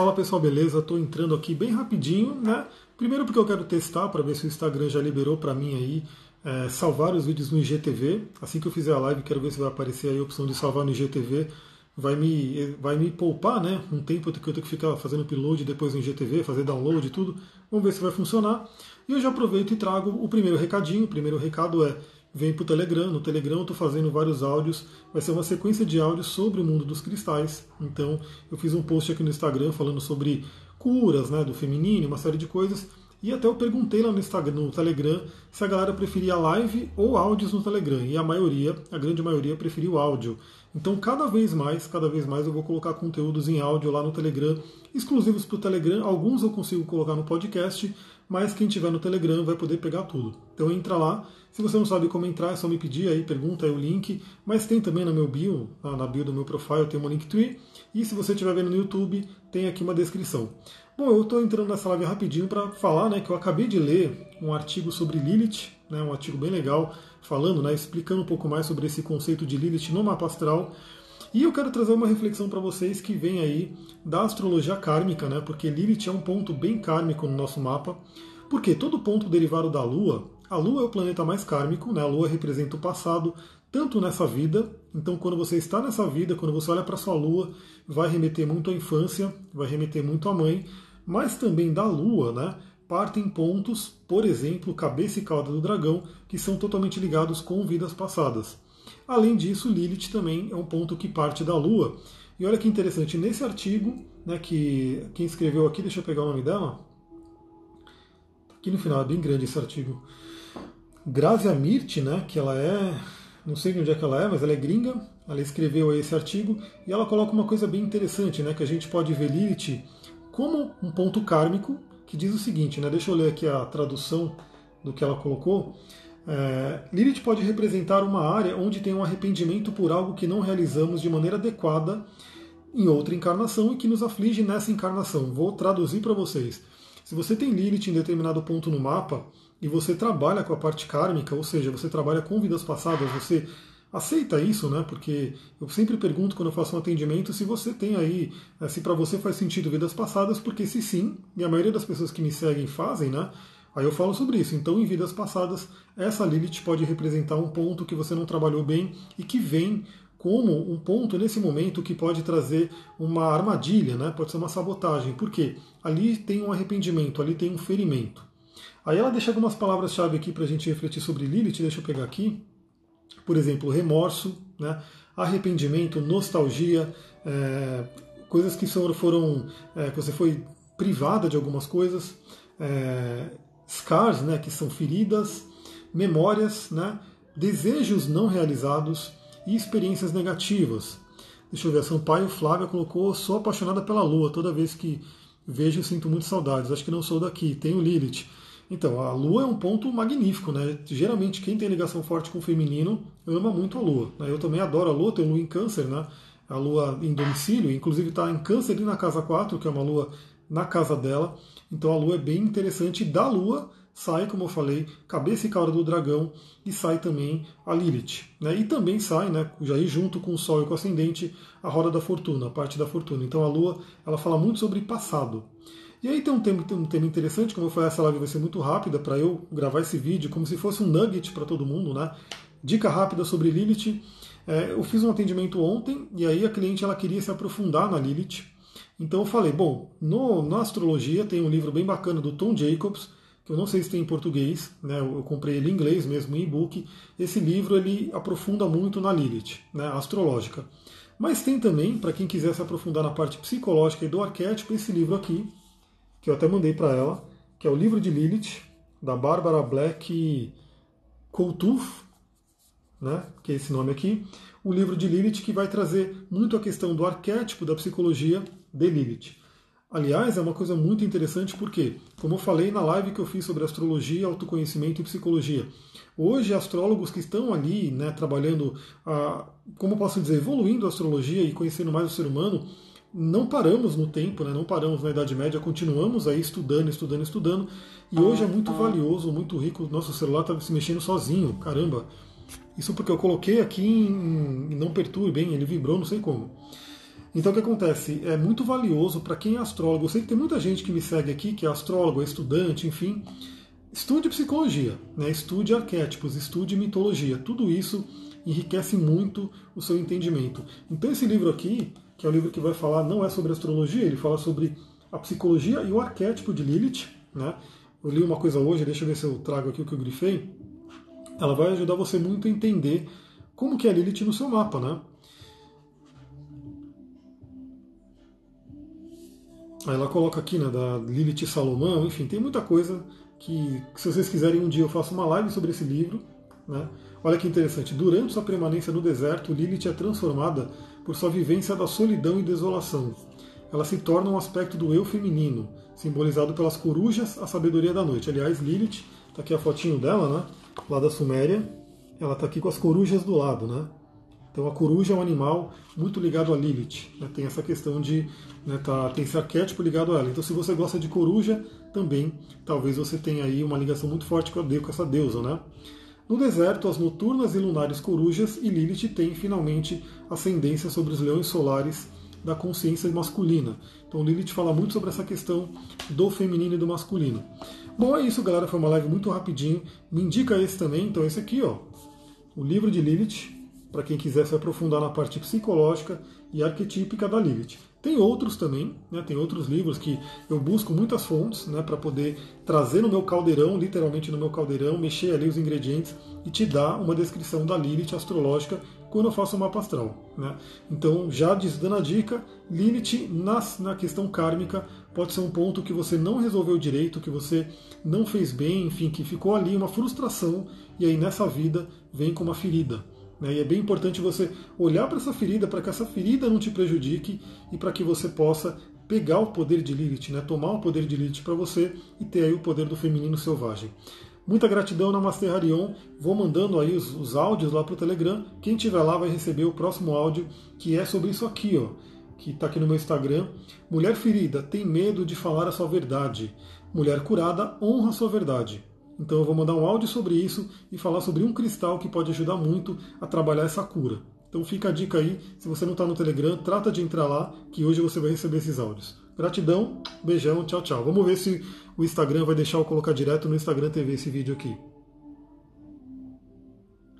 Fala pessoal, beleza? Estou entrando aqui bem rapidinho, né? Primeiro porque eu quero testar para ver se o Instagram já liberou para mim aí é, salvar os vídeos no IGTV. Assim que eu fizer a live, quero ver se vai aparecer aí a opção de salvar no IGTV. Vai me, vai me poupar, né? Um tempo que eu tenho que ficar fazendo upload depois no IGTV, fazer download e tudo. Vamos ver se vai funcionar. E eu já aproveito e trago o primeiro recadinho. O primeiro recado é vem para o Telegram. No Telegram eu estou fazendo vários áudios. Vai ser uma sequência de áudios sobre o mundo dos cristais. Então eu fiz um post aqui no Instagram falando sobre curas né, do feminino, uma série de coisas. E até eu perguntei lá no Instagram, no Telegram, se a galera preferia live ou áudios no Telegram. E a maioria, a grande maioria, preferiu áudio. Então, cada vez mais, cada vez mais eu vou colocar conteúdos em áudio lá no Telegram, exclusivos para o Telegram. Alguns eu consigo colocar no podcast, mas quem tiver no Telegram vai poder pegar tudo. Então entra lá. Se você não sabe como entrar, é só me pedir aí, pergunta aí o link. Mas tem também no meu bio, na bio do meu profile, tem uma Linktree. E se você estiver vendo no YouTube, tem aqui uma descrição. Bom, eu estou entrando nessa live rapidinho para falar né, que eu acabei de ler um artigo sobre Lilith, né, um artigo bem legal, falando, né, explicando um pouco mais sobre esse conceito de Lilith no mapa astral. E eu quero trazer uma reflexão para vocês que vem aí da astrologia kármica, né? Porque Lilith é um ponto bem kármico no nosso mapa. Porque todo ponto derivado da Lua, a Lua é o planeta mais kármico, né? A Lua representa o passado, tanto nessa vida, então quando você está nessa vida, quando você olha para sua Lua, vai remeter muito à infância, vai remeter muito à mãe, mas também da Lua, né? Partem pontos, por exemplo, cabeça e cauda do dragão, que são totalmente ligados com vidas passadas. Além disso, Lilith também é um ponto que parte da Lua. E olha que interessante, nesse artigo, né, que quem escreveu aqui, deixa eu pegar o nome dela. Aqui no final, é bem grande esse artigo. Grazia Mirt, né, que ela é, não sei de onde é que ela é, mas ela é gringa. Ela escreveu esse artigo e ela coloca uma coisa bem interessante, né, que a gente pode ver Lilith como um ponto kármico, que diz o seguinte, né, deixa eu ler aqui a tradução do que ela colocou. É, Lilith pode representar uma área onde tem um arrependimento por algo que não realizamos de maneira adequada em outra encarnação e que nos aflige nessa encarnação. Vou traduzir para vocês. Se você tem Lilith em determinado ponto no mapa e você trabalha com a parte kármica, ou seja, você trabalha com vidas passadas, você aceita isso, né? Porque eu sempre pergunto quando eu faço um atendimento se você tem aí, né, se para você faz sentido vidas passadas, porque se sim, e a maioria das pessoas que me seguem fazem, né? Aí eu falo sobre isso. Então, em vidas passadas, essa Lilith pode representar um ponto que você não trabalhou bem e que vem como um ponto nesse momento que pode trazer uma armadilha, né? pode ser uma sabotagem. Por quê? Ali tem um arrependimento, ali tem um ferimento. Aí ela deixa algumas palavras-chave aqui para a gente refletir sobre Lilith, deixa eu pegar aqui. Por exemplo, remorso, né? arrependimento, nostalgia, é, coisas que foram. É, você foi privada de algumas coisas. É, scars, né, que são feridas, memórias, né, desejos não realizados e experiências negativas. Deixa eu ver, a Sampaio Flávia colocou: sou apaixonada pela lua, toda vez que vejo sinto muito saudades. Acho que não sou daqui, tenho Lilith. Então, a lua é um ponto magnífico, né? Geralmente, quem tem ligação forte com o feminino ama muito a lua. Né? Eu também adoro a lua, tenho lua em câncer, né? A lua em domicílio, inclusive está em câncer ali na casa 4, que é uma lua na casa dela. Então a lua é bem interessante. Da lua sai, como eu falei, cabeça e cauda do dragão e sai também a Lilith. Né? E também sai, né, já aí junto com o Sol e com o Ascendente, a roda da fortuna, a parte da fortuna. Então a lua ela fala muito sobre passado. E aí tem um tema, tem um tema interessante, como eu falei, essa live vai ser muito rápida para eu gravar esse vídeo como se fosse um nugget para todo mundo, né? Dica rápida sobre Lilith. É, eu fiz um atendimento ontem e aí a cliente ela queria se aprofundar na Lilith. Então eu falei, bom, no, na astrologia tem um livro bem bacana do Tom Jacobs, que eu não sei se tem em português, né, eu comprei ele em inglês mesmo, em e-book. Esse livro ele aprofunda muito na Lilith, né, astrológica. Mas tem também, para quem quiser se aprofundar na parte psicológica e do arquétipo, esse livro aqui, que eu até mandei para ela, que é o livro de Lilith, da Barbara Black Coultuf, né, que é esse nome aqui. O livro de Lilith que vai trazer muito a questão do arquétipo da psicologia de Lilith. Aliás, é uma coisa muito interessante porque, como eu falei na live que eu fiz sobre astrologia, autoconhecimento e psicologia, hoje astrólogos que estão ali, né, trabalhando, a, como posso dizer, evoluindo a astrologia e conhecendo mais o ser humano, não paramos no tempo, né, não paramos na Idade Média, continuamos aí estudando, estudando, estudando, e hoje é muito valioso, muito rico. Nosso celular está se mexendo sozinho, caramba. Isso porque eu coloquei aqui em, em não perturbe, bem, ele vibrou, não sei como. Então o que acontece? É muito valioso para quem é astrólogo. Eu sei que tem muita gente que me segue aqui, que é astrólogo, é estudante, enfim. Estude psicologia, né? estude arquétipos, estude mitologia. Tudo isso enriquece muito o seu entendimento. Então esse livro aqui, que é o livro que vai falar, não é sobre astrologia, ele fala sobre a psicologia e o arquétipo de Lilith. Né? Eu li uma coisa hoje, deixa eu ver se eu trago aqui o que eu grifei. Ela vai ajudar você muito a entender como que é Lilith no seu mapa, né? Ela coloca aqui, né, da Lilith Salomão, enfim, tem muita coisa que, se vocês quiserem um dia eu faço uma live sobre esse livro, né? Olha que interessante, durante sua permanência no deserto, Lilith é transformada por sua vivência da solidão e desolação. Ela se torna um aspecto do eu feminino, simbolizado pelas corujas, a sabedoria da noite. Aliás, Lilith, está aqui a fotinho dela, né? Lá da Suméria. Ela está aqui com as corujas do lado, né? Então a coruja é um animal muito ligado a Lilith. Né? Tem essa questão de. Né, tá, tem esse arquétipo ligado a ela. Então se você gosta de coruja, também talvez você tenha aí uma ligação muito forte com, com essa deusa. Né? No deserto, as noturnas e lunares corujas e Lilith têm finalmente ascendência sobre os leões solares da consciência masculina. Então Lilith fala muito sobre essa questão do feminino e do masculino. Bom, é isso, galera. Foi uma live muito rapidinho. Me indica esse também. Então esse aqui, ó, o livro de Lilith, para quem quiser se aprofundar na parte psicológica e arquetípica da Lilith. Tem outros também, né, tem outros livros que eu busco muitas fontes né, para poder trazer no meu caldeirão, literalmente no meu caldeirão, mexer ali os ingredientes e te dar uma descrição da Lilith astrológica quando eu faço o mapa astral. Né? Então, já dando a dica, Lilith na, na questão kármica pode ser um ponto que você não resolveu direito, que você não fez bem, enfim, que ficou ali uma frustração e aí nessa vida vem com uma ferida. Né? E é bem importante você olhar para essa ferida, para que essa ferida não te prejudique e para que você possa pegar o poder de Lilith, né? tomar o poder de Lilith para você e ter aí o poder do feminino selvagem. Muita gratidão, Namaste Harion. Vou mandando aí os, os áudios lá para o Telegram. Quem tiver lá vai receber o próximo áudio, que é sobre isso aqui, ó, que está aqui no meu Instagram. Mulher ferida tem medo de falar a sua verdade. Mulher curada honra a sua verdade. Então eu vou mandar um áudio sobre isso e falar sobre um cristal que pode ajudar muito a trabalhar essa cura. Então fica a dica aí, se você não está no Telegram, trata de entrar lá, que hoje você vai receber esses áudios. Gratidão, beijão, tchau, tchau. Vamos ver se o Instagram vai deixar eu colocar direto no Instagram TV esse vídeo aqui.